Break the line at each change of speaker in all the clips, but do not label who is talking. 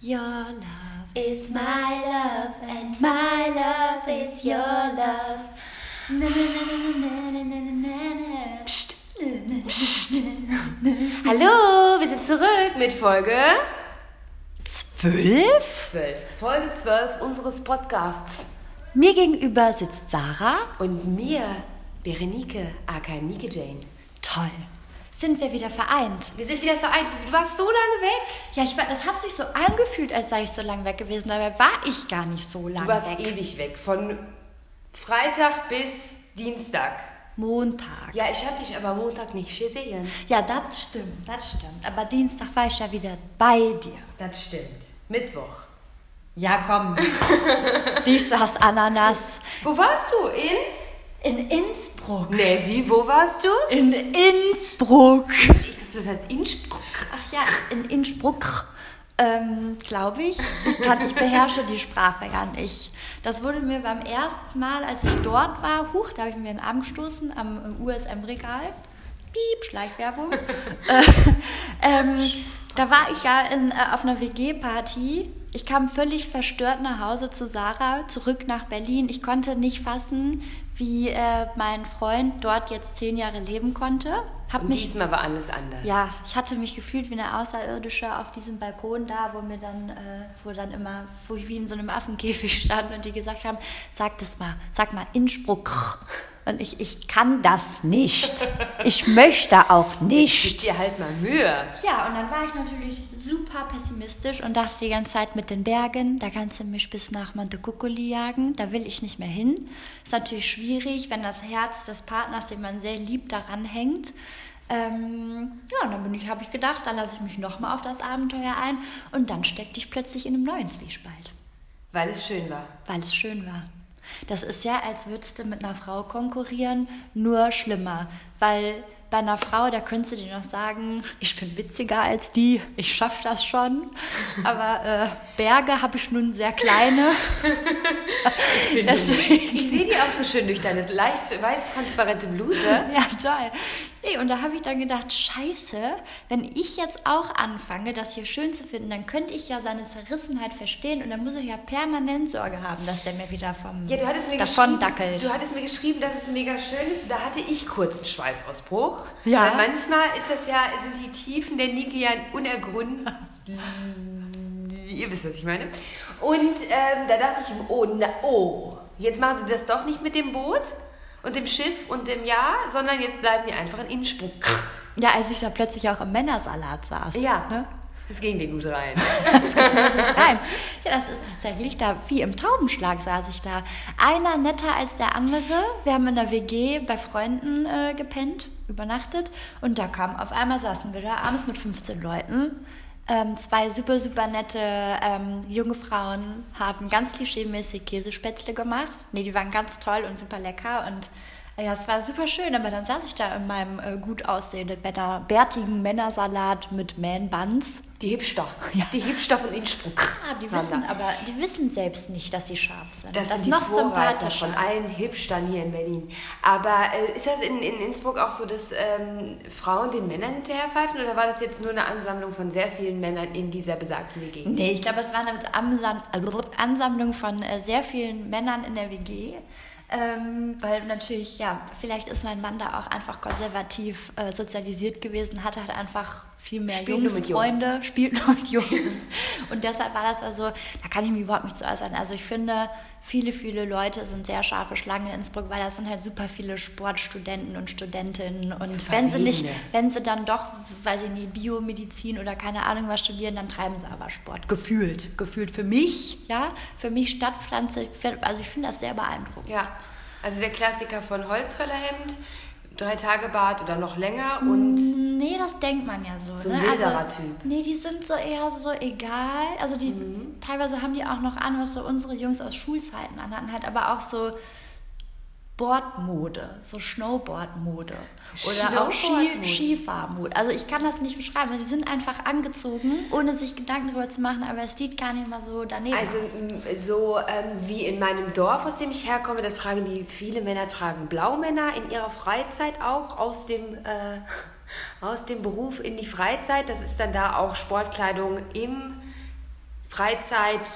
Your love is my love and my love is your love. Na, na, na, na.
Psst. Hallo, wir sind zurück mit Folge
Zwölf?
12. Folge 12 unseres Podcasts.
Mir gegenüber sitzt Sarah.
Und mir, Berenike, aka Nike Jane.
Toll. Sind wir wieder vereint?
Wir sind wieder vereint. Du warst so lange weg.
Ja, ich war, das hat sich so angefühlt, als sei ich so lange weg gewesen. Dabei war ich gar nicht so lange
Du warst
weg.
ewig weg. Von Freitag bis Dienstag.
Montag.
Ja, ich habe dich aber Montag nicht gesehen.
Ja, das stimmt, das stimmt. Aber Dienstag war ich ja wieder bei dir.
Das stimmt. Mittwoch.
Ja, komm. Dieses Ananas.
Wo warst du? In?
In Innsbruck.
Nee, wie? Wo warst du?
In Innsbruck.
Ich dachte, das heißt Innsbruck.
Ach ja, in Innsbruck. Ähm, glaube ich. Ich, kann, ich beherrsche die Sprache ja nicht. Das wurde mir beim ersten Mal, als ich dort war, huch, da habe ich mir einen Arm gestoßen am USM-Regal. Piep, Schleichwerbung. äh, ähm, da war ich ja in, äh, auf einer WG-Party. Ich kam völlig verstört nach Hause zu Sarah, zurück nach Berlin. Ich konnte nicht fassen, wie äh, mein Freund dort jetzt zehn Jahre leben konnte. Hab
Und
mich
diesmal war alles anders.
ja, ich hatte mich gefühlt wie eine Außerirdische auf diesem Balkon da, wo mir dann, äh, wo dann immer, wo ich wie in so einem Affenkäfig stand und die gesagt haben, sag das mal, sag mal Innsbruck. Und ich, ich kann das nicht. Ich möchte auch
Gib
nicht.
dir halt mal Mühe.
Ja, und dann war ich natürlich super pessimistisch und dachte die ganze Zeit mit den Bergen, da kannst du mich bis nach Montecuccoli jagen, da will ich nicht mehr hin. Ist natürlich schwierig, wenn das Herz des Partners, den man sehr liebt, daran hängt. Ähm, ja, und dann bin ich, habe ich gedacht, dann lasse ich mich nochmal auf das Abenteuer ein und dann steckte ich plötzlich in einem neuen Zwiespalt,
Weil es schön war.
weil es schön war. Das ist ja, als würdest du mit einer Frau konkurrieren, nur schlimmer, weil bei einer Frau, da könntest du dir noch sagen, ich bin witziger als die, ich schaffe das schon. Aber äh, Berge habe ich nun sehr kleine. Deswegen,
Ich sehe die auch so schön durch deine leicht weiß-transparente Bluse.
ja, toll. Nee, und da habe ich dann gedacht, scheiße, wenn ich jetzt auch anfange, das hier schön zu finden, dann könnte ich ja seine Zerrissenheit verstehen und dann muss ich ja permanent Sorge haben, dass der mir wieder vom
Ja, du hattest mir
davon dackelt.
du hattest mir geschrieben, dass es mega schön ist. Da hatte ich kurz einen Schweißausbruch.
Ja.
Weil manchmal ist das ja, sind die Tiefen der Nike ja unergründlich. Ihr wisst, was ich meine. Und ähm, da dachte ich, oh, na, oh, jetzt machen sie das doch nicht mit dem Boot und dem Schiff und dem Jahr, sondern jetzt bleiben wir einfach in Innsbruck.
Ja, als ich da plötzlich auch im Männersalat saß.
Ja,
Ne?
das ging dir gut rein.
Nein, ja, das ist tatsächlich da, wie im Taubenschlag saß ich da. Einer netter als der andere. Wir haben in der WG bei Freunden äh, gepennt, übernachtet. Und da kam auf einmal, saßen wir da abends mit 15 Leuten. Ähm, zwei super, super nette ähm, junge Frauen haben ganz klischeemäßig Käsespätzle gemacht. Nee, die waren ganz toll und super lecker. Und ja, es war super schön. Aber dann saß ich da in meinem äh, gut aussehenden, Männer, bärtigen Männersalat mit Man-Buns.
Die Hipster.
Ja.
Die Hipster von Innsbruck.
Ah, die wissen aber, die wissen selbst nicht, dass sie scharf sind.
Das,
das ist noch sympathischer.
von allen Hipstern hier in Berlin. Aber äh, ist das in, in Innsbruck auch so, dass ähm, Frauen den Männern hinterherpfeifen oder war das jetzt nur eine Ansammlung von sehr vielen Männern in dieser besagten WG?
Nee, ich glaube, es war eine Ansam Ansammlung von äh, sehr vielen Männern in der WG. Ähm, weil natürlich, ja, vielleicht ist mein Mann da auch einfach konservativ äh, sozialisiert gewesen, hatte halt einfach viel mehr
Spielt nur mit
Jungsfreunde, spielt nur mit Jungs. Und deshalb war das also, da kann ich mich überhaupt nicht zu äußern. Also ich finde, viele, viele Leute sind sehr scharfe Schlangen in Innsbruck, weil das sind halt super viele Sportstudenten und Studentinnen. Und wenn sie nicht, wenn sie dann doch, weiß ich nicht, Biomedizin oder keine Ahnung was studieren, dann treiben sie aber Sport. Gefühlt. Gefühlt für mich, ja, für mich Stadtpflanze. Also ich finde das sehr beeindruckend.
Ja, also der Klassiker von Holzfällerhemd, drei Tage Bad oder noch länger und
Nee, das denkt man ja so.
So
ne?
ein wilderer
also,
Typ.
Nee, die sind so eher so egal. Also die teilweise haben die auch noch an, was so unsere Jungs aus Schulzeiten anhatten, halt aber auch so Boardmode, so Snowboardmode oder auch Ski,
Snowboardmode.
Skifahrmode. Also ich kann das nicht beschreiben. Die sind einfach angezogen, ohne sich Gedanken darüber zu machen, aber es sieht gar nicht mal so daneben.
Also m, so ähm, wie in meinem Dorf, aus dem ich herkomme, da tragen die, viele Männer tragen Blaumänner in ihrer Freizeit auch aus dem, äh, aus dem Beruf in die Freizeit. Das ist dann da auch Sportkleidung im Freizeit,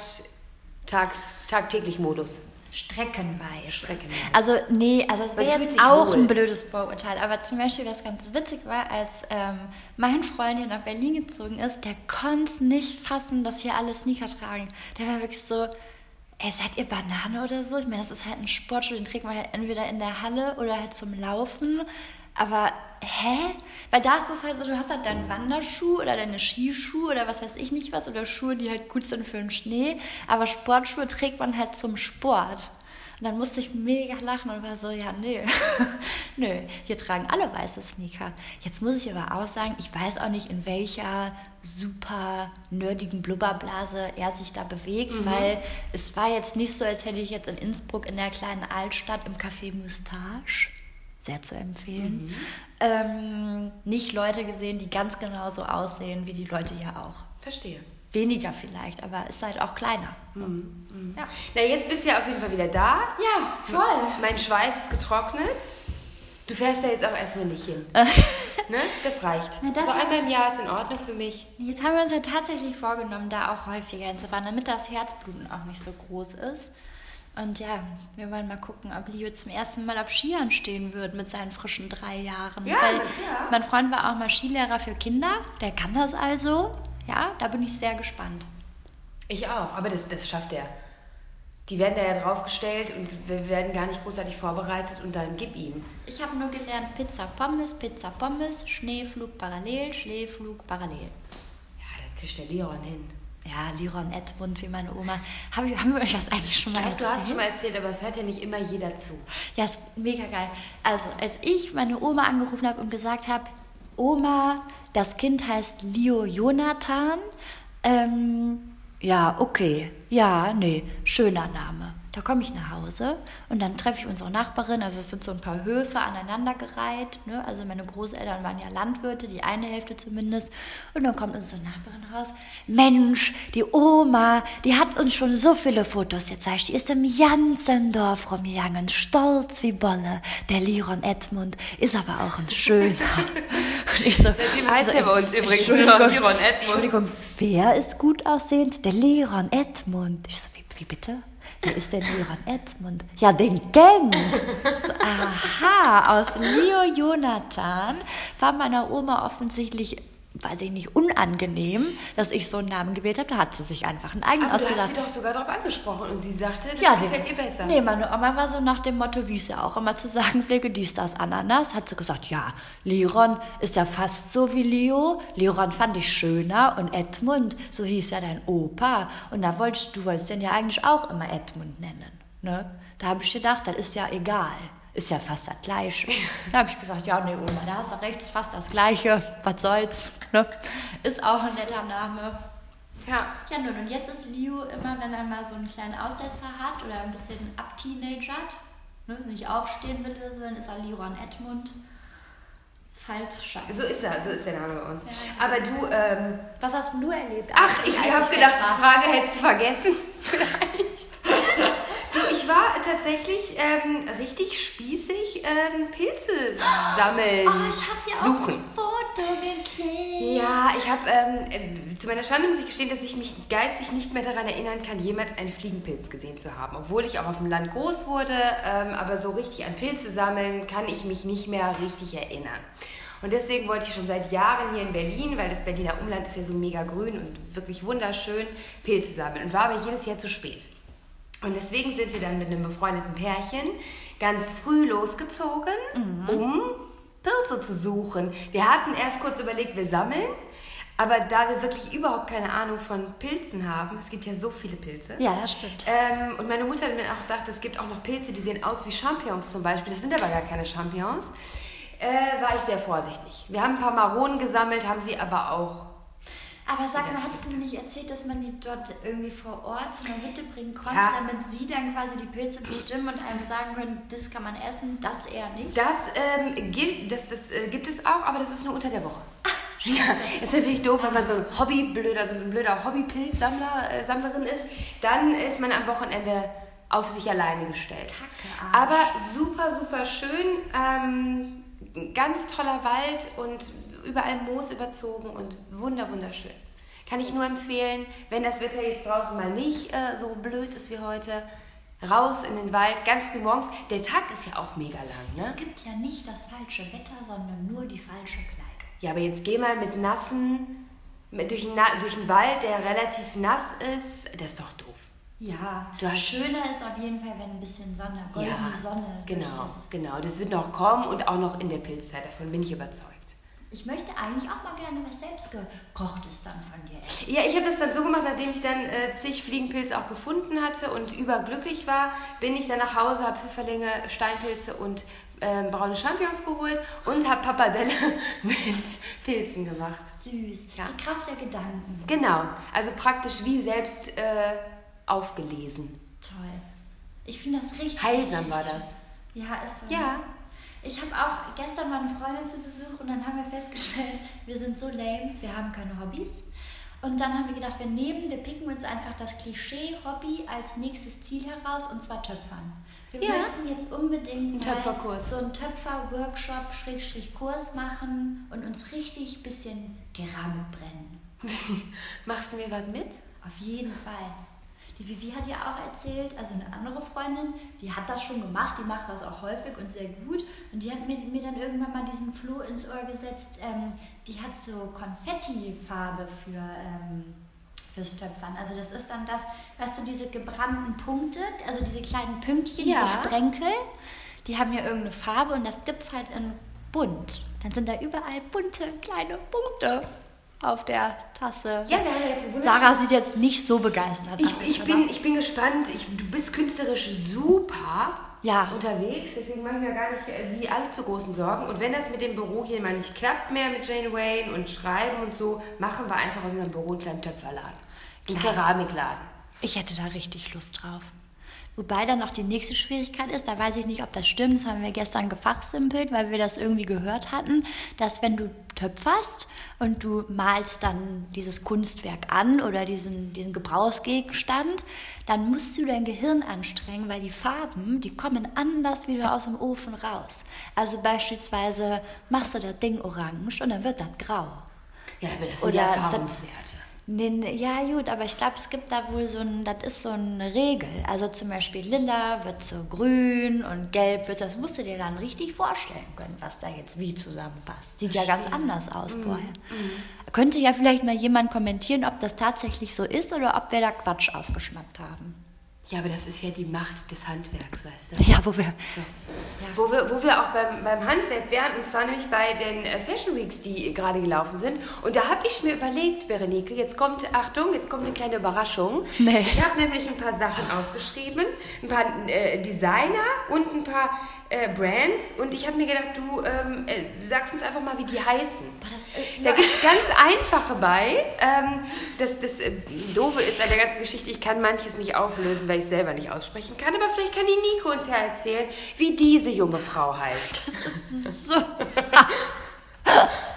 tags, tagtäglich Modus.
Streckenweise.
Streckenweise.
Also, nee, also es wäre jetzt auch
wohl.
ein blödes Vorurteil. Aber zum Beispiel, was ganz witzig war, als ähm, mein Freund hier nach Berlin gezogen ist, der konnte nicht fassen, dass hier alle Sneaker tragen. Der war wirklich so, ey, seid ihr Banane oder so? Ich meine, das ist halt ein Sportschuh, den trägt man halt entweder in der Halle oder halt zum Laufen. Aber, hä? Weil da ist es halt so, du hast halt deinen Wanderschuh oder deine Skischuhe oder was weiß ich nicht was oder Schuhe, die halt gut sind für den Schnee. Aber Sportschuhe trägt man halt zum Sport. Und dann musste ich mega lachen und war so, ja, nö. nö, hier tragen alle weiße Sneaker. Jetzt muss ich aber auch sagen, ich weiß auch nicht, in welcher super nerdigen Blubberblase er sich da bewegt, weil es war jetzt nicht so, als hätte ich jetzt in Innsbruck in der kleinen Altstadt im Café Moustache, sehr zu empfehlen, ähm, nicht Leute gesehen, die ganz genauso aussehen wie die Leute hier auch.
Verstehe.
Weniger vielleicht, aber ist halt auch kleiner. Ja.
Na, jetzt bist du ja auf jeden Fall wieder da.
ja, voll.
Mein Schweiß ist getrocknet. Du fährst da jetzt auch erstmal nicht hin. ne? Das reicht.
Na, das
so einmal im Jahr ist in Ordnung für mich.
Jetzt haben wir uns ja tatsächlich vorgenommen, da auch häufiger hinzufahren, damit das Herzbluten auch nicht so groß ist. Und ja, wir wollen mal gucken, ob Leo zum ersten Mal auf Skiern stehen wird mit seinen frischen drei Jahren.
Ja,
Weil
ja.
mein Freund war auch mal Skilehrer für Kinder, der kann das also. Ja, da bin ich sehr gespannt.
Ich auch, aber das, das schafft er. Die werden da ja draufgestellt und wir werden gar nicht großartig vorbereitet und dann gib ihm.
Ich habe nur gelernt Pizza Pommes, Pizza Pommes, Schneeflug parallel, Schneeflug parallel.
Ja, das kriegt der Leon hin.
Ja, Liron Edmund, wie meine Oma. Hab ich, haben wir euch das eigentlich schon mal
Ich glaub, du
erzählt?
hast schon mal erzählt, aber es hört ja nicht immer jeder zu.
Ja, ist mega geil. Also, als ich meine Oma angerufen habe und gesagt habe, Oma, das Kind heißt Leo Jonathan, ähm, ja, okay, ja, nee, schöner Name. Da komme ich nach Hause und dann treffe ich unsere Nachbarin, also es sind so ein paar Höfe aneinandergereiht, ne? also meine Großeltern waren ja Landwirte, die eine Hälfte zumindest, und dann kommt unsere Nachbarin raus, Mensch, die Oma, die hat uns schon so viele Fotos gezeigt, die ist im ganzen Dorf rumgegangen, stolz wie Bolle, der Liron Edmund ist aber auch ein schöner. Und ich so,
Seitdem heißt er bei uns übrigens Liron Edmund.
Entschuldigung, wer ist gut aussehend? Der Liron Edmund. Ich so, wie, wie bitte? Wer ist denn Liron Edmund? Ja, den Gang. So, aha, aus Leo Jonathan war meiner Oma offensichtlich, weiß ich nicht, unangenehm, dass ich so einen Namen gewählt habe. Da hat sie sich einfach einen eigenen
Aber du hast
ausgedacht.
sie doch sogar darauf angesprochen und sie sagte, das
Ja,
gefällt ihr besser.
Nee, meine Oma war so nach dem Motto, wie es ja auch immer zu sagen pflege, dies, das, Ananas, hat sie gesagt, ja, Liron ist ja fast so wie Leo. Liron fand ich schöner und Edmund, so hieß ja dein Opa. Und da wolltest du wolltest den ja eigentlich auch immer Edmund nennen. Ne? Da habe ich gedacht, das ist ja egal. Ist ja fast das Gleiche. Da habe ich gesagt, ja, nee, Oma, da hast du recht, ist fast das Gleiche. Was soll's? Ne? Ist auch ein netter Name.
Ja.
Ja, nun, und jetzt ist Leo immer, wenn er mal so einen kleinen Aussetzer hat oder ein bisschen abteenagert, ne, nicht aufstehen will oder so, dann ist er Liron Edmund. Ist halt scheiße.
So ist er, so ist der Name bei uns.
Ja.
Aber du, ähm,
Was hast denn du erlebt?
ach, ich habe gedacht, die Frage hättest du vergessen. Vielleicht. ich war tatsächlich ähm, richtig spießig ähm, Pilze sammeln,
Oh, ich habe dir auch
suchen.
ein Foto gekriegt.
Ja, ich habe, ähm, äh, zu meiner Schande muss ich gestehen, dass ich mich geistig nicht mehr daran erinnern kann, jemals einen Fliegenpilz gesehen zu haben. Obwohl ich auch auf dem Land groß wurde, ähm, aber so richtig an Pilze sammeln kann ich mich nicht mehr richtig erinnern. Und deswegen wollte ich schon seit Jahren hier in Berlin, weil das Berliner Umland ist ja so mega grün und wirklich wunderschön, Pilze sammeln. Und war aber jedes Jahr zu spät. Und deswegen sind wir dann mit einem befreundeten Pärchen ganz früh losgezogen, um Pilze zu suchen. Wir hatten erst kurz überlegt, wir sammeln, aber da wir wirklich überhaupt keine Ahnung von Pilzen haben, es gibt ja so viele Pilze.
Ja, das stimmt.
Ähm, und meine Mutter hat mir auch gesagt, es gibt auch noch Pilze, die sehen aus wie Champignons zum Beispiel. Das sind aber gar keine Champignons. Äh, war ich sehr vorsichtig. Wir haben ein paar Maronen gesammelt, haben sie aber auch
Aber sag mal, hattest du mir nicht erzählt, dass man die dort irgendwie vor Ort zu einer Hütte bringen konnte,
Ja.
damit sie dann quasi die Pilze bestimmen und einem sagen können, das kann man essen, das eher nicht?
Das, ähm, gilt, das, das äh, gibt es auch, aber das ist nur unter der Woche. Ja, ist natürlich doof, wenn man so ein Hobbyblöder, so ein blöder Hobbypilzsammler, äh, Sammlerin ist. Dann ist man am Wochenende auf sich alleine gestellt.
Kacke, Arsch.
Aber super, super schön. Ähm, ganz toller Wald und überall Moos überzogen und wunder, wunderschön. Kann ich nur empfehlen, wenn das Wetter jetzt draußen mal nicht äh, so blöd ist wie heute, raus in den Wald, ganz früh morgens. Der Tag ist ja auch mega lang, ne?
Es gibt ja nicht das falsche Wetter, sondern nur die falsche Kleidung.
Ja, aber jetzt geh mal mit nassen, mit, durch, den, Na- durch den Wald, der relativ nass ist. Das ist doch doof.
Ja,
Du hast-
schöner ist auf jeden Fall, wenn ein bisschen Sonne, goldene Sonne durch
genau,
das.
genau. Das wird noch kommen und auch noch in der Pilzzeit. Davon bin ich überzeugt.
Ich möchte eigentlich auch mal gerne was selbstgekochtes dann von dir essen.
Ja, ich habe das dann so gemacht, nachdem ich dann äh, zig Fliegenpilze auch gefunden hatte und überglücklich war, bin ich dann nach Hause, habe Pfifferlinge, Steinpilze und ähm, braune Champignons geholt und habe Pappardelle mit Pilzen gemacht.
Süß.
Ja.
Die Kraft der Gedanken.
Genau, also praktisch wie selbst äh, aufgelesen.
Toll. Ich finde das richtig.
Heilsam war das.
Ja, ist so.
Ja.
Ich habe auch gestern mal eine Freundin zu Besuch und dann haben wir festgestellt, wir sind so lame, wir haben keine Hobbys. Und dann haben wir gedacht, wir nehmen, wir picken uns einfach das Klischee-Hobby als nächstes Ziel heraus und zwar Töpfern. Wir
Ja.
möchten jetzt unbedingt
Einen Töpferkurs.
so einen Töpfer-Workshop, Schrägstrich Kurs machen und uns richtig bisschen Keramik brennen.
Machst du mir was mit?
Auf jeden Fall. Die Vivi hat ja auch erzählt, also eine andere Freundin, die hat das schon gemacht, die macht das auch häufig und sehr gut. Und die hat mir, mir dann irgendwann mal diesen Floh ins Ohr gesetzt, ähm, die hat so Konfettifarbe für, ähm, fürs Töpfern. Also das ist dann das, weißt du, diese gebrannten Punkte, also diese kleinen Pünktchen,
Ja.
diese Sprenkel, die haben ja irgendeine Farbe und das gibt es halt in bunt. Dann sind da überall bunte kleine Punkte auf der Tasse.
Ja, wir haben jetzt eine wunderschöne-
Sarah sieht jetzt nicht so begeistert
Ich,
aus.
ich, bin, ich bin gespannt. Ich, du bist künstlerisch super
Ja.
unterwegs, deswegen machen wir gar nicht äh, die allzu großen Sorgen. Und wenn das mit dem Büro hier mal nicht klappt mehr mit Jane Wayne und Schreiben und so, machen wir einfach aus unserem Büro einen kleinen Töpferladen. Einen. Keramikladen.
Ich hätte da richtig Lust drauf. Wobei dann noch die nächste Schwierigkeit ist, da weiß ich nicht, ob das stimmt, das haben wir gestern gefachsimpelt, weil wir das irgendwie gehört hatten, dass wenn du töpferst und du malst dann dieses Kunstwerk an oder diesen, diesen Gebrauchsgegenstand, dann musst du dein Gehirn anstrengen, weil die Farben, die kommen anders wieder aus dem Ofen raus. Also beispielsweise machst du das Ding orange und dann wird das grau.
Ja, aber das sind
Oder
ja
das-
Erfahrungswerte.
Nee, ja, gut, aber ich glaube, es gibt da wohl so ein, das ist so eine Regel. Also zum Beispiel lila wird zu grün und gelb wird, das musst du dir dann richtig vorstellen können, was da jetzt wie zusammenpasst. Sieht ja ganz anders aus vorher. Könnte ja vielleicht mal jemand kommentieren, ob das tatsächlich so ist oder ob wir da Quatsch aufgeschnappt haben.
Ja, aber das ist ja die Macht des Handwerks, weißt du?
Ja, wo wir.
So. Wo, wir, wo wir auch beim, beim Handwerk wären, und zwar nämlich bei den äh, Fashion Weeks, die gerade gelaufen sind. Und da habe ich mir überlegt, Berenike, jetzt kommt, Achtung, jetzt kommt eine kleine Überraschung.
Nee.
Ich habe nämlich ein paar Sachen aufgeschrieben, ein paar äh, Designer und ein paar äh, Brands. Und ich habe mir gedacht, du ähm, äh, sagst uns einfach mal, wie die heißen.
Das, äh,
Da gibt es ganz einfache bei. Ähm, das das äh, Doofe ist an der ganzen Geschichte, ich kann manches nicht auflösen, weil ich selber nicht aussprechen kann. Aber vielleicht kann die Nico uns ja erzählen, wie diese junge Frau heißt.
so.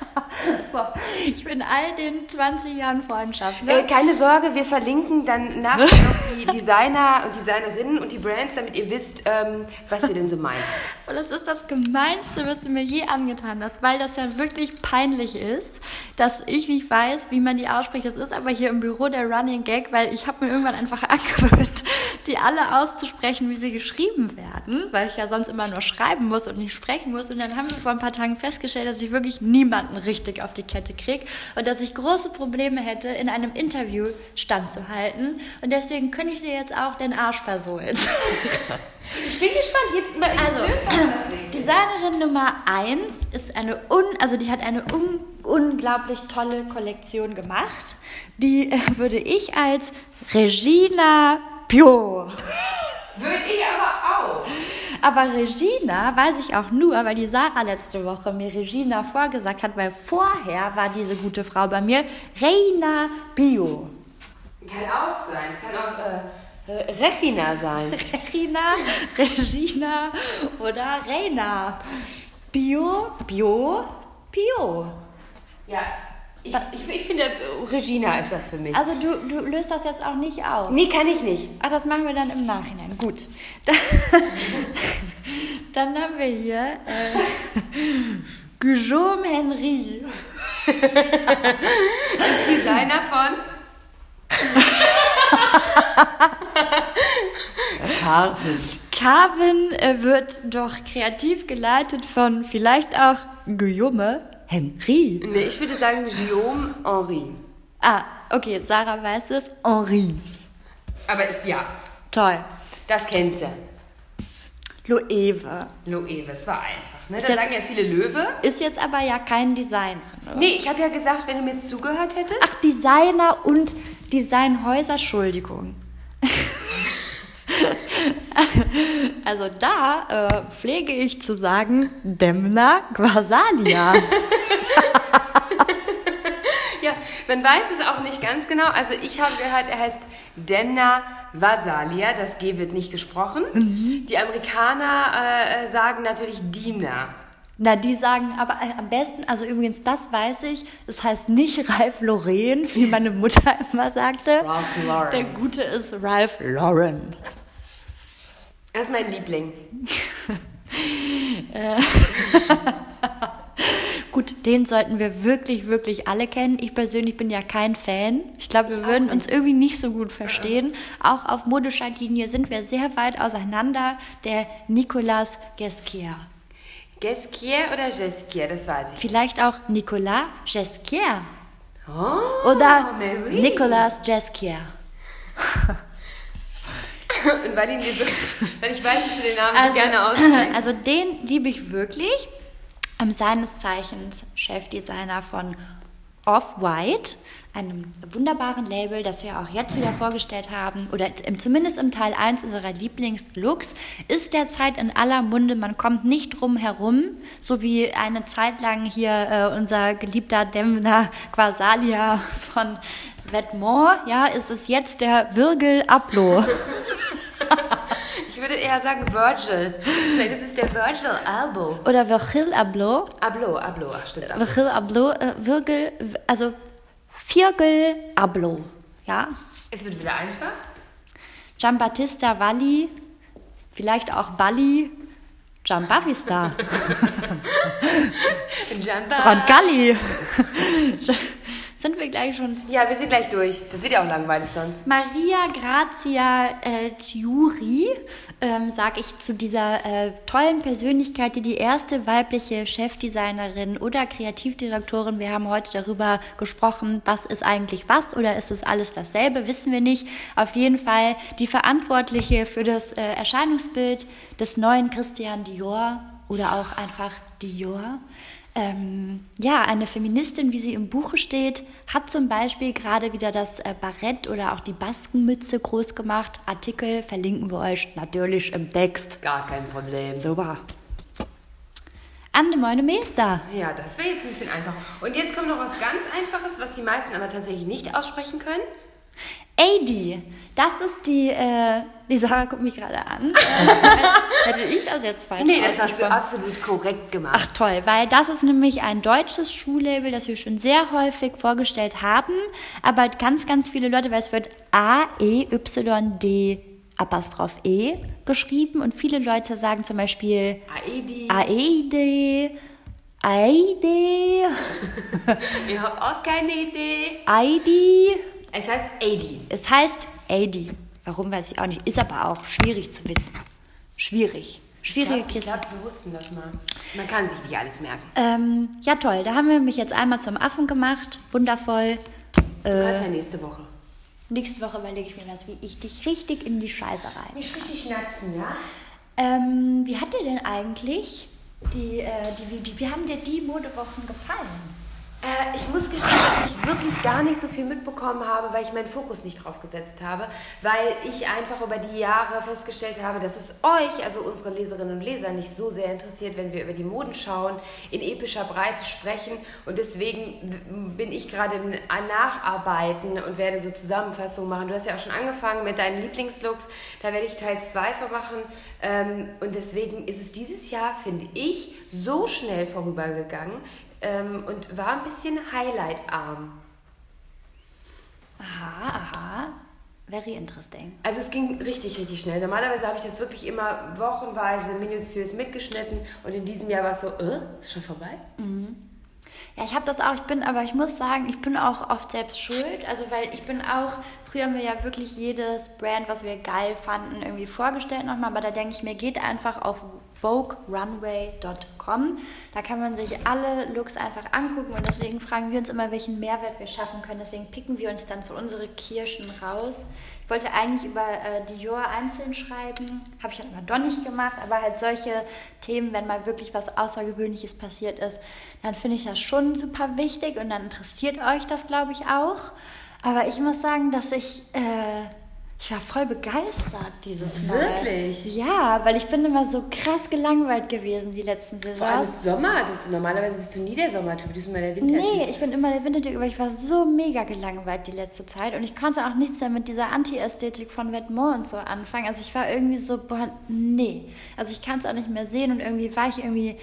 Ich bin all den 20 Jahren Freundschaft. Ne?
Äh, keine Sorge, wir verlinken dann nachher noch die Designer und Designerinnen und die Brands, damit ihr wisst, ähm, was wir denn so.
Und das ist das Gemeinste, was du mir je angetan hast, weil das ja wirklich peinlich ist, dass ich nicht weiß, wie man die ausspricht. Das ist aber hier im Büro der Running Gag, weil ich habe mir irgendwann einfach angewöhnt, die alle auszusprechen, wie sie geschrieben werden, weil ich ja sonst immer nur schreiben muss und nicht sprechen muss. Und dann haben wir vor ein paar Tagen festgestellt, dass ich wirklich niemanden richtig auf die Kette kriege und dass ich große Probleme hätte, in einem Interview standzuhalten. Und deswegen könnte ich dir jetzt auch den Arsch versohlen.
Ich bin gespannt. Jetzt mal,
Also, Designerin Nummer 1 ist eine un, also die hat eine un, unglaublich tolle Kollektion gemacht. Die äh, würde ich als Regina Pio.
Würde ich aber auch.
Aber Regina weiß ich auch nur, weil die Sarah letzte Woche mir Regina vorgesagt hat, weil vorher war diese gute Frau bei mir Reina Pio.
Kann auch sein. Kann auch äh, äh, Regina sein.
Regina, Regina oder Reina. Bio, Bio, Pio.
Ja, ich, ich, ich finde, Regina ist das für mich.
Also du, du löst das jetzt auch nicht auf.
Nee, kann ich nicht.
Ach, das machen wir dann im Nachhinein. Gut. Dann, dann haben wir hier äh, Guillaume Henry.
Designer von Carven.
Carvin äh, wird doch kreativ geleitet von vielleicht auch Guillaume Henry.
Nee, ich würde sagen Guillaume Henri.
Ah, okay, Sarah weiß es. Henri.
Aber ich, ja,
Toll.
das kennt sie.
Loewe.
Loewe, es war einfach. Ne?
Ist
Da
jetzt-
sagen ja viele Löwe.
Ist jetzt aber ja kein Designer. Ne?
Nee, ich habe ja gesagt, wenn du mir zugehört hättest.
Ach, Designer und Designhäuser, Entschuldigung. Also da äh, pflege ich zu sagen, Demna Quasalia.
Ja, man weiß es auch nicht ganz genau. Also ich habe gehört, er heißt Demna Vasalia. Das G wird nicht gesprochen. Die Amerikaner äh, äh, sagen natürlich Dina.
Na, die sagen aber äh, am besten, also übrigens, das weiß ich, es heißt nicht Ralph Lauren, wie meine Mutter immer sagte.
Ralph Lauren.
Der Gute ist Ralph Lauren.
Das ist mein Liebling.
Gut, den sollten wir wirklich, wirklich alle kennen. Ich persönlich bin ja kein Fan. Ich glaube, wir würden uns irgendwie nicht so gut verstehen. Auch auf modischer Linie sind wir sehr weit auseinander. Der Nicolas Gesquier.
Gesquier oder Gesquier, das weiß ich.
Vielleicht auch Nicolas Gesquier.
Oh,
Oder
oui.
Nicolas Gesquier.
Und weil, ihn so, weil ich weiß, dass du den Namen so gerne aussprichst.
also den liebe ich wirklich. Seines Zeichens Chefdesigner von Off-White, einem wunderbaren Label, das wir auch jetzt wieder vorgestellt haben, oder im, zumindest im Teil 1 unserer Lieblingslooks, ist derzeit in aller Munde. Man kommt nicht drum herum, so wie eine Zeit lang hier äh, unser geliebter Demna Quasalia von Vetements, ja, ist es jetzt der Virgil Abloh.
Ich würde eher sagen Virgil. Das ist der Virgil Albo.
Oder Virgil Abloh.
Ablo, Ablo, ach stimmt.
Virgil Abloh, äh, Virgil, also Virgil Abloh, ja.
Es wird wieder einfach.
Giambattista Valli, vielleicht auch Bali, Giambavista,
Janta.
Roncalli. Sind wir gleich schon?
Ja, wir sind gleich durch. Das wird ja auch langweilig sonst.
Maria Grazia äh, Giuri, ähm, sage ich zu dieser äh, tollen Persönlichkeit, die die erste weibliche Chefdesignerin oder Kreativdirektorin, wir haben heute darüber gesprochen, was ist eigentlich was oder ist es alles dasselbe, wissen wir nicht. Auf jeden Fall die Verantwortliche für das äh, Erscheinungsbild des neuen Christian Dior oder auch einfach Dior. Ähm, ja, eine Feministin, wie sie im Buche steht, hat zum Beispiel gerade wieder das äh, Barett oder auch die Baskenmütze groß gemacht. Artikel verlinken wir euch natürlich im Text.
Gar kein Problem.
Super. Ande meine Meester.
Ja, das wäre jetzt ein bisschen einfach. Und jetzt kommt noch was ganz Einfaches, was die meisten aber tatsächlich nicht aussprechen können.
AD, das ist die, äh, die Sarah guckt mich gerade an. Äh, hätte ich das jetzt falsch
Nee, das hast du absolut korrekt gemacht.
Ach toll, weil das ist nämlich ein deutsches Schuhlabel, das wir schon sehr häufig vorgestellt haben, aber ganz, ganz viele Leute, weil es wird A-E-Y-D Apostroph E geschrieben und viele Leute sagen zum Beispiel AED,
Ich habe auch keine Idee.
ID.
Es heißt Adi.
Es heißt AD. Warum weiß ich auch nicht. Ist aber auch schwierig zu wissen. Schwierig. Schwierige
Ich
Kiste.
glaube, wir wussten das mal. Man kann sich nicht alles merken.
Ähm, ja, toll. Da haben wir mich jetzt einmal zum Affen gemacht. Wundervoll.
Du kannst ja nächste Woche.
Nächste Woche überlege ich mir das, wie ich dich richtig in die Scheiße rein.
Mich richtig schnatzen, ja?
Ähm, wie hat dir denn eigentlich die, äh, die, die, wie haben dir die Modewochen gefallen?
Äh, ich muss gestehen, dass ich wirklich gar nicht so viel mitbekommen habe, weil ich meinen Fokus nicht drauf gesetzt habe, weil ich einfach über die Jahre festgestellt habe, dass es euch, also unsere Leserinnen und Leser, nicht so sehr interessiert, wenn wir über die Moden schauen, in epischer Breite sprechen. Und deswegen bin ich gerade im Nacharbeiten und werde so Zusammenfassungen machen. Du hast ja auch schon angefangen mit deinen Lieblingslooks, da werde ich Teil 2 vermachen. Ähm, und deswegen ist es dieses Jahr, finde ich, so schnell vorübergegangen, ähm, und war ein bisschen highlightarm.
Aha, aha. Very interesting.
Also es ging richtig, richtig schnell. Normalerweise habe ich das wirklich immer wochenweise minutiös mitgeschnitten und in diesem Jahr war es so, äh, ist schon vorbei?
Ja, ich habe das auch, ich bin, aber ich muss sagen, ich bin auch oft selbst schuld. Also, weil ich bin auch, früher haben wir ja wirklich jedes Brand, was wir geil fanden, irgendwie vorgestellt nochmal, aber da denke ich mir, geht einfach auf voguerunway.com. Da kann man sich alle Looks einfach angucken und deswegen fragen wir uns immer, welchen Mehrwert wir schaffen können. Deswegen picken wir uns dann so unsere Kirschen raus. Ich wollte eigentlich über äh, Dior einzeln schreiben, habe ich halt mal doch nicht gemacht, aber halt solche Themen, wenn mal wirklich was Außergewöhnliches passiert ist, dann finde ich das schon super wichtig und dann interessiert euch das, glaube ich, auch. Aber ich muss sagen, dass ich äh, ich war voll begeistert dieses Mal.
Wirklich?
Ja, weil ich bin immer so krass gelangweilt gewesen die letzten Saisons.
Vor allem Sommer, das ist, normalerweise bist du nie der Sommertyp, du bist immer der Wintertyp.
Nee, ich bin immer der Wintertyp, aber ich war so mega gelangweilt die letzte Zeit und ich konnte auch nichts mehr mit dieser Anti-Ästhetik von Vetements und so anfangen. Also ich war irgendwie so, boah, nee. Also ich kann es auch nicht mehr sehen und irgendwie war ich irgendwie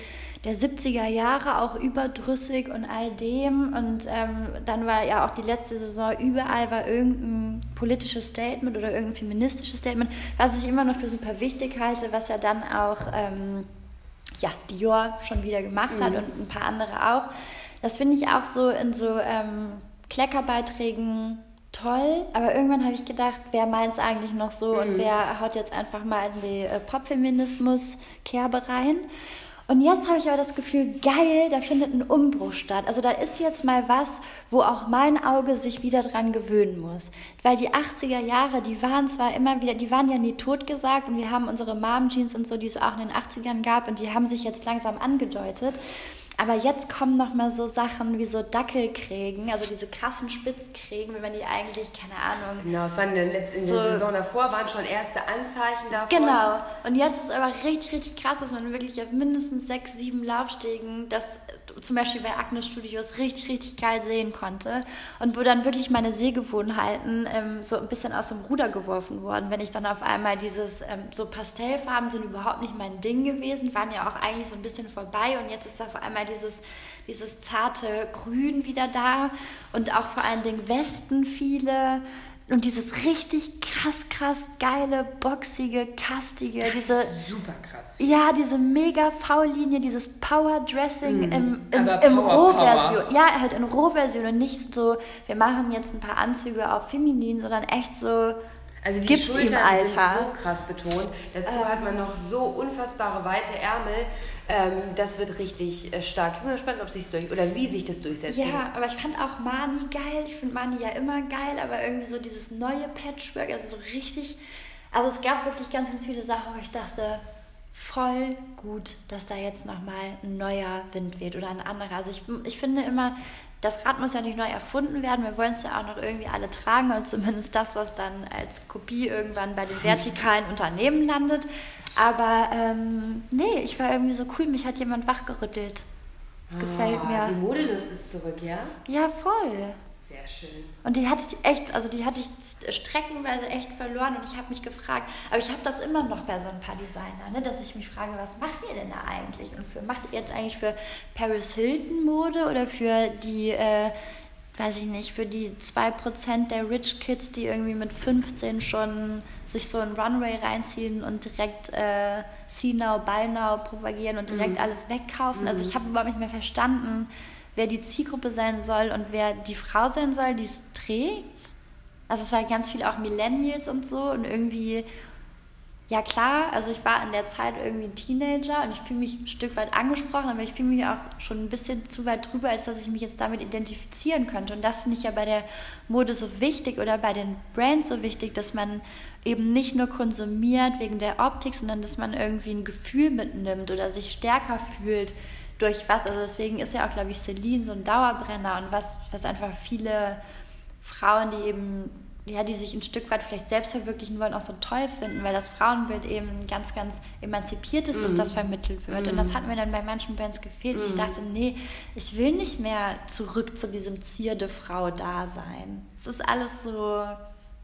der 70er Jahre auch überdrüssig und all dem. Und ähm, dann war ja auch die letzte Saison, überall war irgendein politisches Statement oder irgendein feministisches Statement, was ich immer noch für super wichtig halte, was ja dann auch ähm, ja, Dior schon wieder gemacht mhm. hat und ein paar andere auch. Das finde ich auch so in so ähm, Kleckerbeiträgen toll, aber irgendwann habe ich gedacht, wer meint es eigentlich noch so mhm. und wer haut jetzt einfach mal in die äh, Popfeminismus-Kerbe rein. Und jetzt habe ich aber das Gefühl, geil, da findet ein Umbruch statt. Also da ist jetzt mal was, wo auch mein Auge sich wieder dran gewöhnen muss. Weil die 80er Jahre, die waren zwar immer wieder, die waren ja nie totgesagt und wir haben unsere Mom-Jeans und so, die es auch in den 80ern gab und die haben sich jetzt langsam angedeutet. Aber jetzt kommen noch mal so Sachen wie so Dackelkrägen, also diese krassen Spitzkrägen, wenn man die eigentlich, keine Ahnung.
Genau, es waren in der, letzten, in der Saison davor, waren schon erste Anzeichen davon.
Genau. Und jetzt ist es aber richtig, richtig krass, dass man wirklich auf mindestens sechs, sieben Laufstegen das zum Beispiel bei Agnes Studios richtig, richtig geil sehen konnte. Und wo dann wirklich meine Sehgewohnheiten ähm, so ein bisschen aus dem Ruder geworfen wurden, wenn ich dann auf einmal dieses, ähm, so Pastellfarben sind überhaupt nicht mein Ding gewesen, waren ja auch eigentlich so ein bisschen vorbei und jetzt ist da auf einmal dieses, dieses zarte Grün wieder da und auch vor allen Dingen Westen viele und dieses richtig krass, krass geile, boxige, kastige, diese.
Super krass.
Ja, diese mega V-Linie, dieses Power-Dressing mm, im, im, im Rohversion. Ja, halt in Rohversion und nicht so, wir machen jetzt ein paar Anzüge auf feminin, sondern echt so
also die Gibt's Schultern sind so krass betont. Dazu ähm. hat man noch so unfassbare weite Ärmel. Ähm, das wird richtig äh, stark. Ich bin gespannt, ob sich durch oder wie sich das durchsetzt.
Ja, aber ich fand auch Mani geil. Ich finde Mani ja immer geil, aber irgendwie so dieses neue Patchwork, also so richtig. Also es gab wirklich ganz, ganz viele Sachen, wo ich dachte, voll gut, dass da jetzt nochmal ein neuer Wind weht oder ein anderer. Also ich, ich finde immer, das Rad muss ja nicht neu erfunden werden. Wir wollen es ja auch noch irgendwie alle tragen und zumindest das, was dann als Kopie irgendwann bei den vertikalen Unternehmen landet. Aber ähm, nee, ich war irgendwie so cool, mich hat jemand wachgerüttelt. Das oh, gefällt mir.
Die Modelust ist zurück, ja?
Ja, voll.
Sehr schön.
Und die hatte ich echt, also die hatte ich streckenweise echt verloren und ich habe mich gefragt, aber ich habe das immer noch bei so ein paar Designern, ne, dass ich mich frage, was macht ihr denn da eigentlich? Und für macht ihr jetzt eigentlich für Paris Hilton Mode oder für die, äh, weiß ich nicht, für die 2% der Rich Kids, die irgendwie mit 15 schon sich so ein Runway reinziehen und direkt äh, See Now, Buy Now propagieren und direkt mhm. alles wegkaufen? Also ich habe überhaupt nicht mehr verstanden, wer die Zielgruppe sein soll und wer die Frau sein soll, die es trägt. Also es war ganz viel auch Millennials und so und irgendwie, ja klar, also ich war in der Zeit irgendwie ein Teenager und ich fühle mich ein Stück weit angesprochen, aber ich fühle mich auch schon ein bisschen zu weit drüber, als dass ich mich jetzt damit identifizieren könnte. Und das finde ich ja bei der Mode so wichtig oder bei den Brands so wichtig, dass man eben nicht nur konsumiert wegen der Optik, sondern dass man irgendwie ein Gefühl mitnimmt oder sich stärker fühlt durch was. Also deswegen ist ja auch, glaube ich, Celine so ein Dauerbrenner und was, was einfach viele Frauen, die eben, ja, die sich ein Stück weit vielleicht selbst verwirklichen wollen, auch so toll finden, weil das Frauenbild eben ganz, ganz emanzipiert ist, mm. dass das vermittelt wird. Mm. Und das mhm. hat mir dann bei manchen Bands gefehlt. Mm. Ich mhm. dachte, nee, ich will nicht mehr zurück zu diesem Zierde Frau-Dasein. Es ist alles so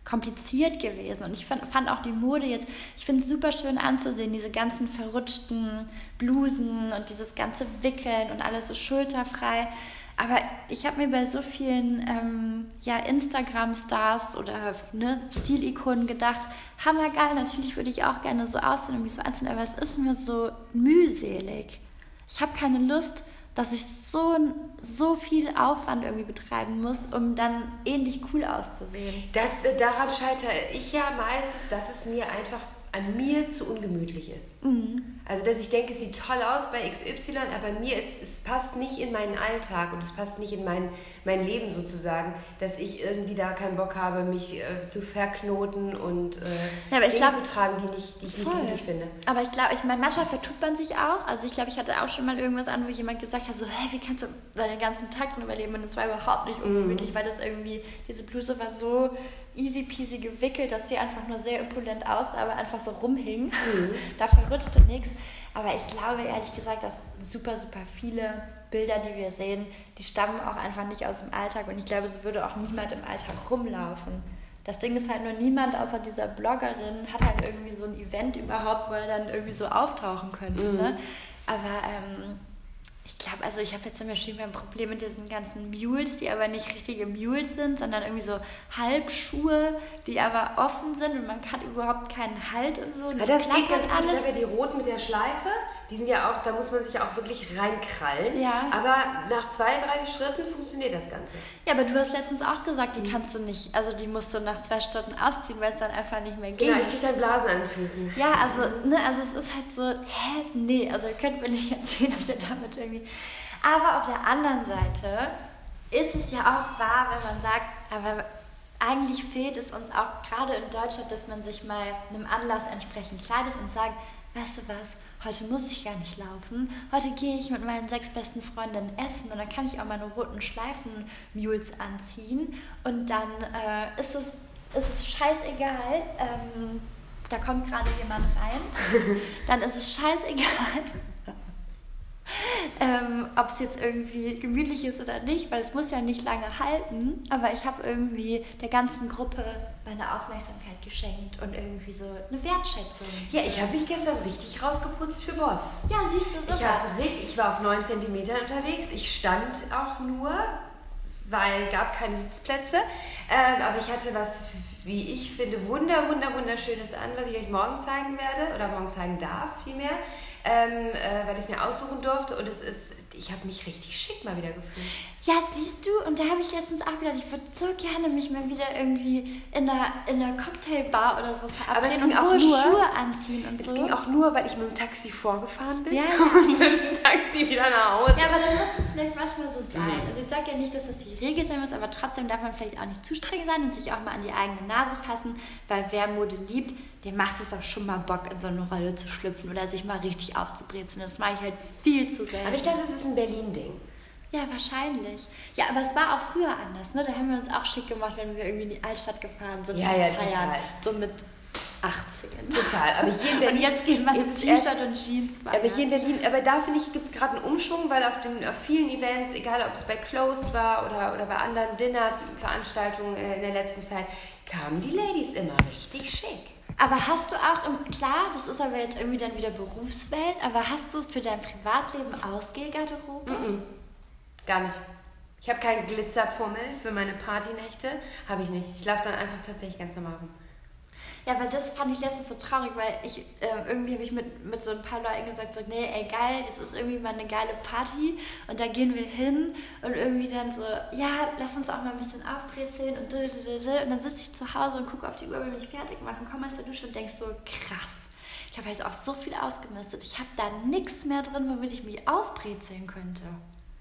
kompliziert gewesen. Und ich fand, fand auch die Mode jetzt, ich finde es super schön anzusehen, diese ganzen verrutschten Blusen und dieses ganze Wickeln und alles so schulterfrei. Aber ich habe mir bei so vielen ähm, ja, Instagram-Stars oder ne, Stilikonen gedacht, hammergeil, natürlich würde ich auch gerne so aussehen und mich so anziehen, aber es ist mir so mühselig. Ich habe keine Lust, dass ich so, so viel Aufwand irgendwie betreiben muss, um dann ähnlich cool auszusehen.
Da, daran scheitere ich ja meistens, dass es mir einfach an mir zu ungemütlich ist. Mhm. Also, dass ich denke, es sieht toll aus bei XY, aber mir ist, es passt nicht in meinen Alltag und es passt nicht in mein, mein Leben sozusagen, dass ich irgendwie da keinen Bock habe, mich äh, zu verknoten und äh, ja, Dinge glaub, zu tragen, die, nicht, die ich voll. nicht glücklich finde.
Aber ich glaube, ich meine, manchmal vertut man sich auch. Also ich glaube, ich hatte auch schon mal irgendwas an, wo jemand gesagt hat, so, hey, wie kannst du deinen ganzen Tag nur überleben? Und es war überhaupt nicht mhm. ungemütlich, mhm. weil das irgendwie, diese Bluse war so easy peasy gewickelt, dass sie einfach nur sehr opulent aussah, aber einfach so rumhing. Mhm. da verrutschte nichts. Aber ich glaube ehrlich gesagt, dass super, super viele Bilder, die wir sehen, die stammen auch einfach nicht aus dem Alltag. Und ich glaube, so würde auch niemand im Alltag rumlaufen. Das Ding ist halt nur, niemand außer dieser Bloggerin hat halt irgendwie so ein Event überhaupt, wo er dann irgendwie so auftauchen könnte. Mhm. Ne? Aber ähm, ich glaube, also ich habe jetzt zum Beispiel ein Problem mit diesen ganzen Mules, die aber nicht richtige Mules sind, sondern irgendwie so Halbschuhe, die aber offen sind und man kann überhaupt keinen Halt und so.
Und das, das geht ganz alles. Ich habe ja die roten mit der Schleife, die sind ja auch, da muss man sich ja auch wirklich reinkrallen. Ja. Aber nach zwei, drei Schritten funktioniert das Ganze.
Ja, aber du hast letztens auch gesagt, die kannst du nicht, also die musst du nach zwei Stunden ausziehen, weil es dann einfach nicht mehr geht.
Genau, ich kriege dann Blasen an den Füßen.
Ja, also, ne, also es ist halt so, hä, nee, also ihr könnt mir nicht erzählen, dass ihr damit irgendwie aber auf der anderen Seite ist es ja auch wahr, wenn man sagt, aber eigentlich fehlt es uns auch gerade in Deutschland, dass man sich mal einem Anlass entsprechend kleidet und sagt, weißt du was, heute muss ich gar nicht laufen, heute gehe ich mit meinen sechs besten Freundinnen essen und dann kann ich auch meine roten Schleifen-Mules anziehen. Und dann äh, ist, es, ist es scheißegal, ähm, da kommt gerade jemand rein, dann ist es scheißegal, ähm, ob es jetzt irgendwie gemütlich ist oder nicht, weil es muss ja nicht lange halten. Aber ich habe irgendwie der ganzen Gruppe meine Aufmerksamkeit geschenkt und irgendwie so eine Wertschätzung.
Ja, ich habe mich gestern richtig rausgeputzt für Boss.
Ja, siehst du so.
Ich, ich war auf 9 cm unterwegs. Ich stand auch nur, weil gab keine Sitzplätze. Ähm, aber ich hatte was, wie ich finde, wunder, wunder, wunderschönes an, was ich euch morgen zeigen werde oder morgen zeigen darf vielmehr ähm, äh, weil ich es mir aussuchen durfte und es ist, ich habe mich richtig schick mal wieder gefühlt.
Ja, siehst du, und da habe ich letztens auch gedacht, ich würde so gerne mich mal wieder irgendwie in einer, in einer Cocktailbar oder so verabreden und auch nur, Schuhe anziehen und
es
so.
Es ging auch nur, weil ich mit dem Taxi vorgefahren bin ja, und mit dem Taxi wieder nach Hause.
Ja, aber dann muss es vielleicht manchmal so sein. Mhm. Also ich sage ja nicht, dass das die Regel sein muss, aber trotzdem darf man vielleicht auch nicht zu streng sein und sich auch mal an die eigene Nase fassen, weil wer Mode liebt, dem macht es auch schon mal Bock, in so eine Rolle zu schlüpfen oder sich mal richtig aufzubrezeln. Das mache ich halt viel zu selten.
Aber ich glaube, das ist ein Berlin-Ding.
Ja, wahrscheinlich. Ja, aber es war auch früher anders. Ne? Da haben wir uns auch schick gemacht, wenn wir irgendwie in die Altstadt gefahren sind
ja,
zum
ja,
Feiern.
Total.
So mit 18.
Total. Aber hier in Berlin.
Und jetzt geht man ins T-Shirt und Jeans.
Aber hier in Berlin, aber da finde ich, gibt es gerade einen Umschwung, weil auf, den, auf vielen Events, egal ob es bei Closed war oder, oder bei anderen Dinner-Veranstaltungen äh, in der letzten Zeit, kamen die Ladies immer richtig schick.
Aber hast du auch, klar, das ist aber jetzt irgendwie dann wieder Berufswelt, aber hast du für dein Privatleben Ausgehgarderobe?
Mm -mm. Gar nicht. Ich habe keinen Glitzerfummel für meine Partynächte. Habe ich nicht. Ich laufe dann einfach tatsächlich ganz normal rum.
Ja, weil das fand ich letztens so traurig, weil ich äh, irgendwie habe ich mit, mit so ein paar Leuten gesagt, so, nee, ey, geil, das ist irgendwie mal eine geile Party und da gehen wir hin und irgendwie dann so, ja, lass uns auch mal ein bisschen aufbrezeln und und dann sitze ich zu Hause und gucke auf die Uhr, will mich fertig machen, komme aus der Dusche und denk so, krass. Ich habe halt auch so viel ausgemistet. Ich habe da nichts mehr drin, womit ich mich aufbrezeln könnte.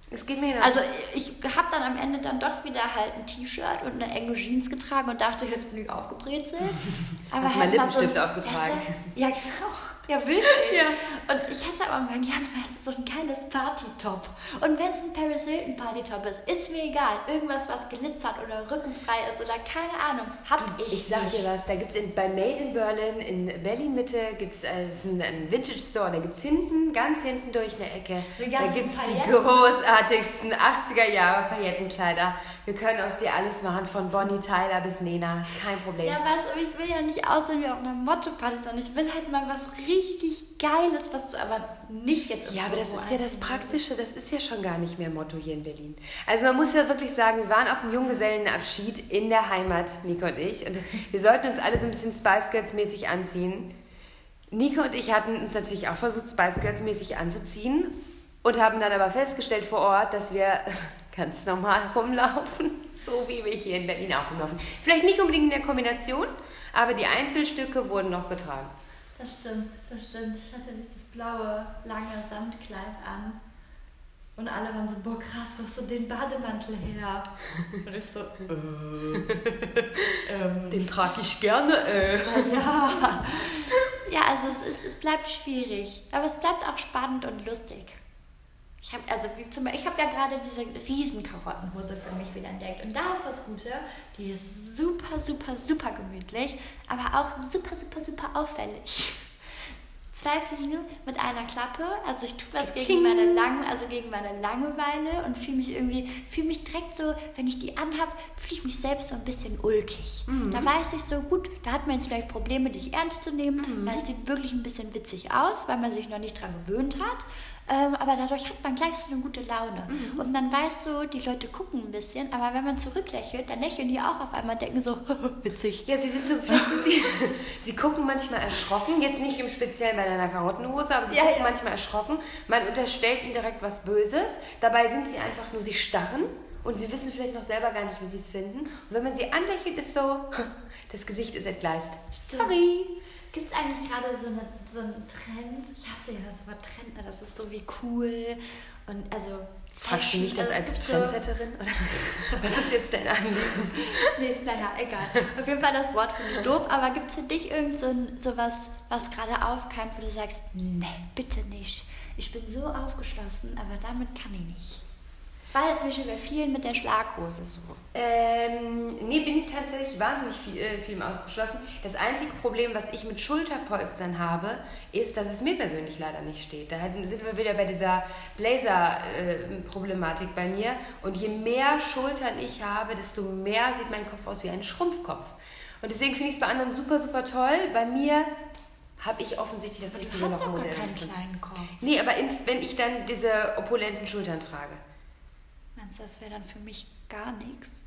Es geht mir
Also ich habe dann am Ende dann doch wieder halt ein T-Shirt und eine enge Jeans getragen und dachte, jetzt bin ich aufgebrezelt.
Aber Hast halt mal Lippenstift so aufgetragen.
Ja, genau. Ja, wirklich. Ja. Und ich hätte aber mal gerne, weißt du, so ein geiles Party-Top. Und wenn es ein Paris Hilton Party-Top ist, ist mir egal. Irgendwas, was glitzert oder rückenfrei ist oder keine Ahnung, hab ich
Ich sag dir was, da gibt es bei Made in Berlin, in Berlin-Mitte, gibt es äh, einen, einen Vintage-Store. Da gibt es hinten, ganz hinten durch eine Ecke, da gibt es die großartigsten 80er-Jahre-Paillettenkleider. Wir können aus dir alles machen, von Bonnie Tyler bis Nena. Ist kein Problem.
Ja, weißt du, ich will ja nicht aussehen wie auf einer Motto-Party, sondern ich will halt mal was richtig Geiles, was du aber nicht jetzt
Ja, aber das ist ja das Praktische, das ist ja schon gar nicht mehr Motto hier in Berlin. Also man muss ja wirklich sagen, wir waren auf einem Junggesellenabschied in der Heimat, Nico und ich. Und wir sollten uns alle so ein bisschen Spice Girls mäßig anziehen. Nico und ich hatten uns natürlich auch versucht, Spice Girls mäßig anzuziehen. und haben dann aber festgestellt vor Ort, dass wir ganz normal rumlaufen, so wie wir hier in Berlin auch rumlaufen. Vielleicht nicht unbedingt in der Kombination, aber die Einzelstücke wurden noch getragen.
Das stimmt, das stimmt. Ich hatte dieses blaue, lange Samtkleid an. Und alle waren so, boah krass, wo hast du den Bademantel her? Und ich so, äh,
ähm, den trage ich gerne. Äh.
Ja, ja also es, ist, es bleibt schwierig, aber es bleibt auch spannend und lustig. Ich habe also ich habe ja gerade diese riesen Karottenhose für mich wieder entdeckt und da ist das Gute, die ist super super super gemütlich, aber auch super super super auffällig. Zwei Fliegen mit einer Klappe, also ich tue was gegen meine Lang also gegen meine Langeweile und fühle mich irgendwie fühle mich direkt so, wenn ich die anhab, fühle ich mich selbst so ein bisschen ulkig. Mhm. Da weiß ich so gut, da hat man jetzt vielleicht Probleme, dich ernst zu nehmen, mhm. weil es sieht wirklich ein bisschen witzig aus, weil man sich noch nicht dran gewöhnt hat. Ähm, aber dadurch hat man gleich so eine gute Laune. Mhm. Und dann weißt du, die Leute gucken ein bisschen, aber wenn man zurücklächelt, dann lächeln die auch auf einmal und denken so, witzig.
Ja, sie sind so, sie, sie gucken manchmal erschrocken, jetzt nicht im Speziellen bei deiner Karottenhose, aber sie ja, gucken ja. manchmal erschrocken. Man unterstellt ihnen direkt was Böses. Dabei sind sie einfach nur, sie starren und sie wissen vielleicht noch selber gar nicht, wie sie es finden. Und wenn man sie anlächelt, ist so, das Gesicht ist entgleist. Sorry.
Gibt es eigentlich gerade so, eine, so einen Trend? Ich hasse ja das Wort Trend, ne? das ist so wie cool und also
Fragst du mich das also als Trendsetterin? Oder was ist jetzt dein Anliegen?
nee, naja, egal. Auf jeden Fall das Wort finde ich doof, aber gibt es für dich irgend so, so was, was gerade aufkeimt, wo du sagst, nee, bitte nicht. Ich bin so aufgeschlossen, aber damit kann ich nicht. Es war jetzt zum Beispiel bei vielen mit der Schlaghose so.
Ähm, nee, bin ich tatsächlich wahnsinnig viel, äh, viel ausgeschlossen. Das einzige Problem, was ich mit Schulterpolstern habe, ist, dass es mir persönlich leider nicht steht. Da sind wir wieder bei dieser Blazer-Problematik äh, bei mir. Und je mehr Schultern ich habe, desto mehr sieht mein Kopf aus wie ein Schrumpfkopf. Und deswegen finde ich es bei anderen super, super toll. Bei mir habe ich offensichtlich das richtige
noch Modell. keinen kleinen Kopf.
Nee, aber in, wenn ich dann diese opulenten Schultern trage.
Du, das wäre dann für mich gar nichts?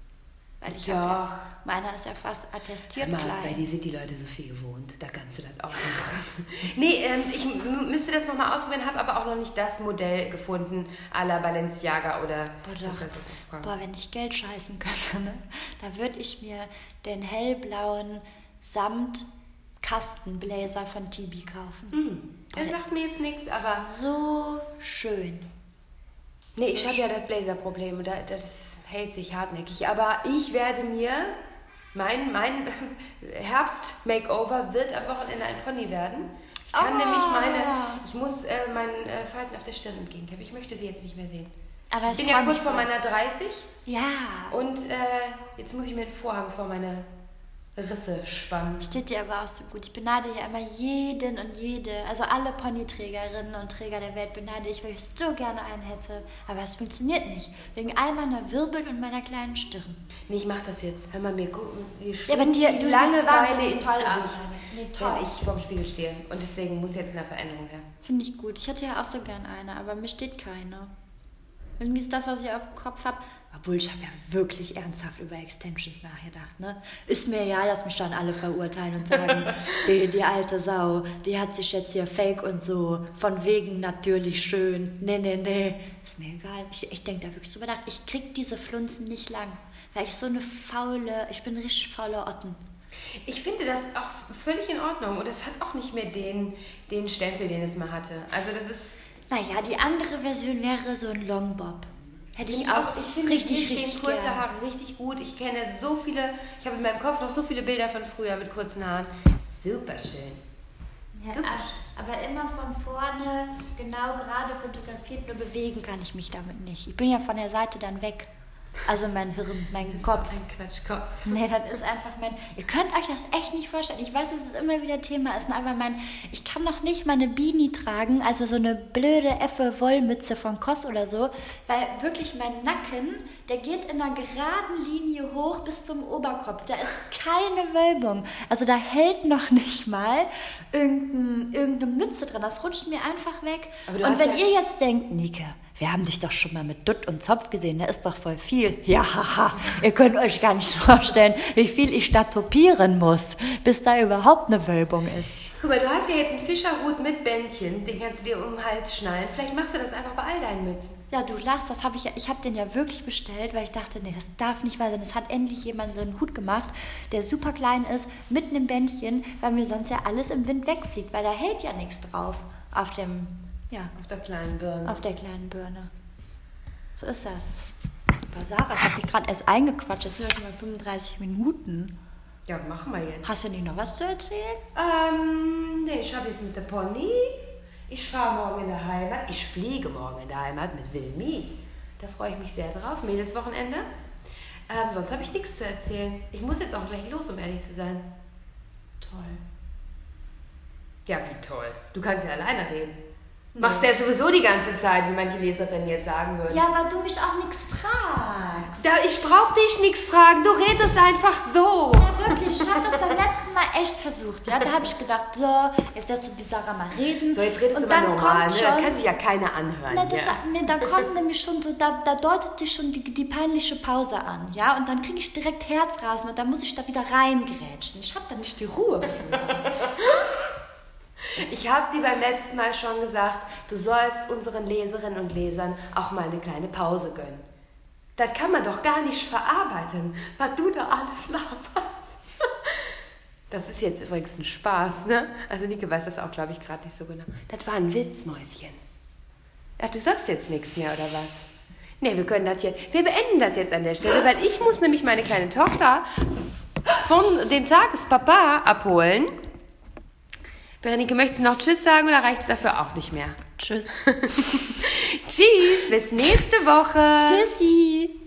Weil ich
Doch. Ja,
meiner ist ja fast attestiert Mal, klein.
Bei dir sind die Leute so viel gewohnt, da kannst du das auch nicht Nee, ähm, ich müsste das nochmal ausprobieren, habe aber auch noch nicht das Modell gefunden, à la Balenciaga oder...
Boah, doch. Boah, wenn ich Geld scheißen könnte, ne? da würde ich mir den hellblauen Samt Kastenbläser von Tibi kaufen.
Mhm. Der sagt mir jetzt nichts, aber...
So schön.
Nee, ich habe ja das Blazer-Problem. Das hält sich hartnäckig. Aber ich werde mir, mein, mein Herbst-Makeover wird am Wochenende ein Pony werden. Ich kann oh. nämlich meine, ich muss äh, meinen äh, Falten auf der Stirn entgegenkämpfen. Ich möchte sie jetzt nicht mehr sehen. Aber ich bin ja kurz vor meiner 30.
Ja.
Und äh, jetzt muss ich mir einen Vorhang vor meine Risse spannen.
Steht dir aber auch so gut. Ich beneide ja immer jeden und jede, also alle Ponyträgerinnen und Träger der Welt beneide ich, weil ich so gerne einen hätte. Aber es funktioniert nicht. Wegen all meiner Wirbel und meiner kleinen Stirn.
Nee, ich mach das jetzt. Hör mal, mir gucken.
Ja, aber dir,
du Langeweile ins toll Gesicht, nee, toll. wenn ich vorm Spiegel stehe. Und deswegen muss jetzt eine Veränderung her.
Finde ich gut. Ich hätte ja auch so gern eine, aber mir steht keine. Irgendwie ist das, was ich auf dem Kopf habe, obwohl ich habe ja wirklich ernsthaft über Extensions nachgedacht. Ne? Ist mir ja, dass mich dann alle verurteilen und sagen, die, die alte Sau, die hat sich jetzt hier fake und so, von wegen natürlich schön. Nee, nee, nee. Ist mir egal. Ich, ich denke da wirklich drüber nach. Ich krieg diese Flunzen nicht lang, weil ich so eine faule, ich bin richtig fauler Otten.
Ich finde das auch völlig in Ordnung und es hat auch nicht mehr den, den Stempel, den es mal hatte. Also das ist...
Naja, die andere Version wäre so ein Longbob.
Hätte ich, auch, ich finde richtig, richtig kurze gern. Haare richtig gut. Ich kenne so viele, ich habe in meinem Kopf noch so viele Bilder von früher mit kurzen Haaren. Super schön.
Ja, Super. Aber immer von vorne, genau gerade fotografiert, nur bewegen kann ich mich damit nicht. Ich bin ja von der Seite dann weg. Also mein Hirn, mein
das
Kopf.
Ist ein Quatschkopf.
Nee, das ist einfach mein. Ihr könnt euch das echt nicht vorstellen. Ich weiß, dass es immer wieder Thema ist, aber mein. Ich kann noch nicht mal eine Beanie tragen, also so eine blöde Effe Wollmütze von Koss oder so, weil wirklich mein Nacken, der geht in einer geraden Linie hoch bis zum Oberkopf. Da ist keine Wölbung. Also da hält noch nicht mal irgendein, irgendeine Mütze drin. Das rutscht mir einfach weg. Und wenn ja ihr jetzt denkt, Nike, wir haben dich doch schon mal mit Dutt und Zopf gesehen, der ist doch voll viel. Ja, haha, ihr könnt euch gar nicht vorstellen, wie viel ich da topieren muss, bis da überhaupt eine Wölbung ist.
Guck mal, du hast ja jetzt einen Fischerhut mit Bändchen, den kannst du dir um den Hals schnallen. Vielleicht machst du das einfach bei all deinen Mützen.
Ja, du lachst, das habe ich ja, ich habe den ja wirklich bestellt, weil ich dachte, nee, das darf nicht wahr sein. Es hat endlich jemand so einen Hut gemacht, der super klein ist, mit einem Bändchen, weil mir sonst ja alles im Wind wegfliegt, weil da hält ja nichts drauf auf dem, ja,
Auf der kleinen Birne.
auf der kleinen Birne. So ist das. Aber Sarah, ich habe dich gerade erst eingequatscht, das sind ja schon mal 35 Minuten.
Ja, machen wir jetzt.
Hast du nicht noch was zu erzählen?
Ähm, nee, ich habe jetzt mit der Pony. Ich fahre morgen in der Heimat. Ich fliege morgen in der Heimat mit Wilmi. Da freue ich mich sehr drauf. Mädelswochenende. Ähm, sonst habe ich nichts zu erzählen. Ich muss jetzt auch gleich los, um ehrlich zu sein.
Toll.
Ja, wie toll. Du kannst ja alleine reden. Machst ja sowieso die ganze Zeit, wie manche Leserinnen jetzt sagen würden.
Ja, weil du mich auch nichts fragst.
Da, ich brauch dich nichts fragen. Du redest einfach so.
Ja, wirklich. Ich habe das beim letzten Mal echt versucht. Ja, da habe ich gedacht, so, jetzt lässt du die Sarah mal reden.
So, jetzt redest
und
du mal
dann
normal. Ne?
kommt
Das
schon,
kann sich ja keiner anhören.
Na, das,
hier.
nee, da kommt nämlich schon so, da, da deutet sich schon die, die peinliche Pause an, ja, und dann kriege ich direkt Herzrasen und dann muss ich da wieder reingrätschen. Ich habe da nicht die Ruhe für.
Ich habe dir beim letzten Mal schon gesagt, du sollst unseren Leserinnen und Lesern auch mal eine kleine Pause gönnen. Das kann man doch gar nicht verarbeiten, was du da alles laberst. Das ist jetzt übrigens ein Spaß, ne? Also Nike weiß das auch, glaube ich, gerade nicht so genau. Das war ein Witz, Mäuschen. Ach, du sagst jetzt nichts mehr, oder was? Nee, wir können das hier. Wir beenden das jetzt an der Stelle, weil ich muss nämlich meine kleine Tochter von dem Tagespapa abholen. Berenike, möchtest du noch Tschüss sagen oder reicht es dafür auch nicht mehr?
Tschüss.
Tschüss, bis nächste Woche.
Tschüssi.